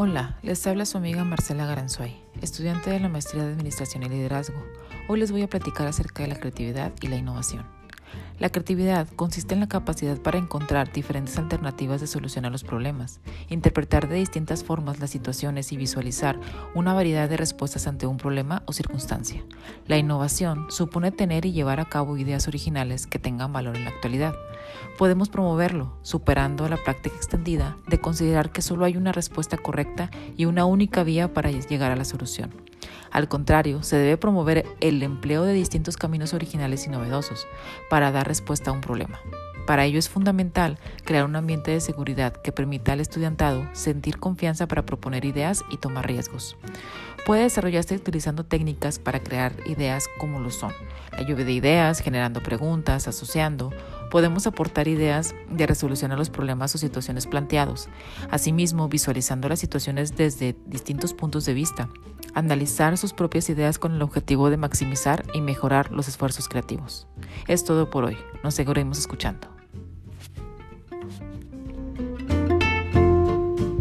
Hola, les habla su amiga Marcela Garanzuay, estudiante de la Maestría de Administración y Liderazgo. Hoy les voy a platicar acerca de la creatividad y la innovación. La creatividad consiste en la capacidad para encontrar diferentes alternativas de solucionar los problemas, interpretar de distintas formas las situaciones y visualizar una variedad de respuestas ante un problema o circunstancia. La innovación supone tener y llevar a cabo ideas originales que tengan valor en la actualidad. Podemos promoverlo, superando la práctica extendida de considerar que solo hay una respuesta correcta y una única vía para llegar a la solución. Al contrario, se debe promover el empleo de distintos caminos originales y novedosos para dar respuesta a un problema. Para ello es fundamental crear un ambiente de seguridad que permita al estudiantado sentir confianza para proponer ideas y tomar riesgos. Puede desarrollarse utilizando técnicas para crear ideas como lo son la lluvia de ideas, generando preguntas, asociando. Podemos aportar ideas de resolución a los problemas o situaciones planteados. Asimismo, visualizando las situaciones desde distintos puntos de vista. Analizar sus propias ideas con el objetivo de maximizar y mejorar los esfuerzos creativos. Es todo por hoy. Nos seguiremos escuchando.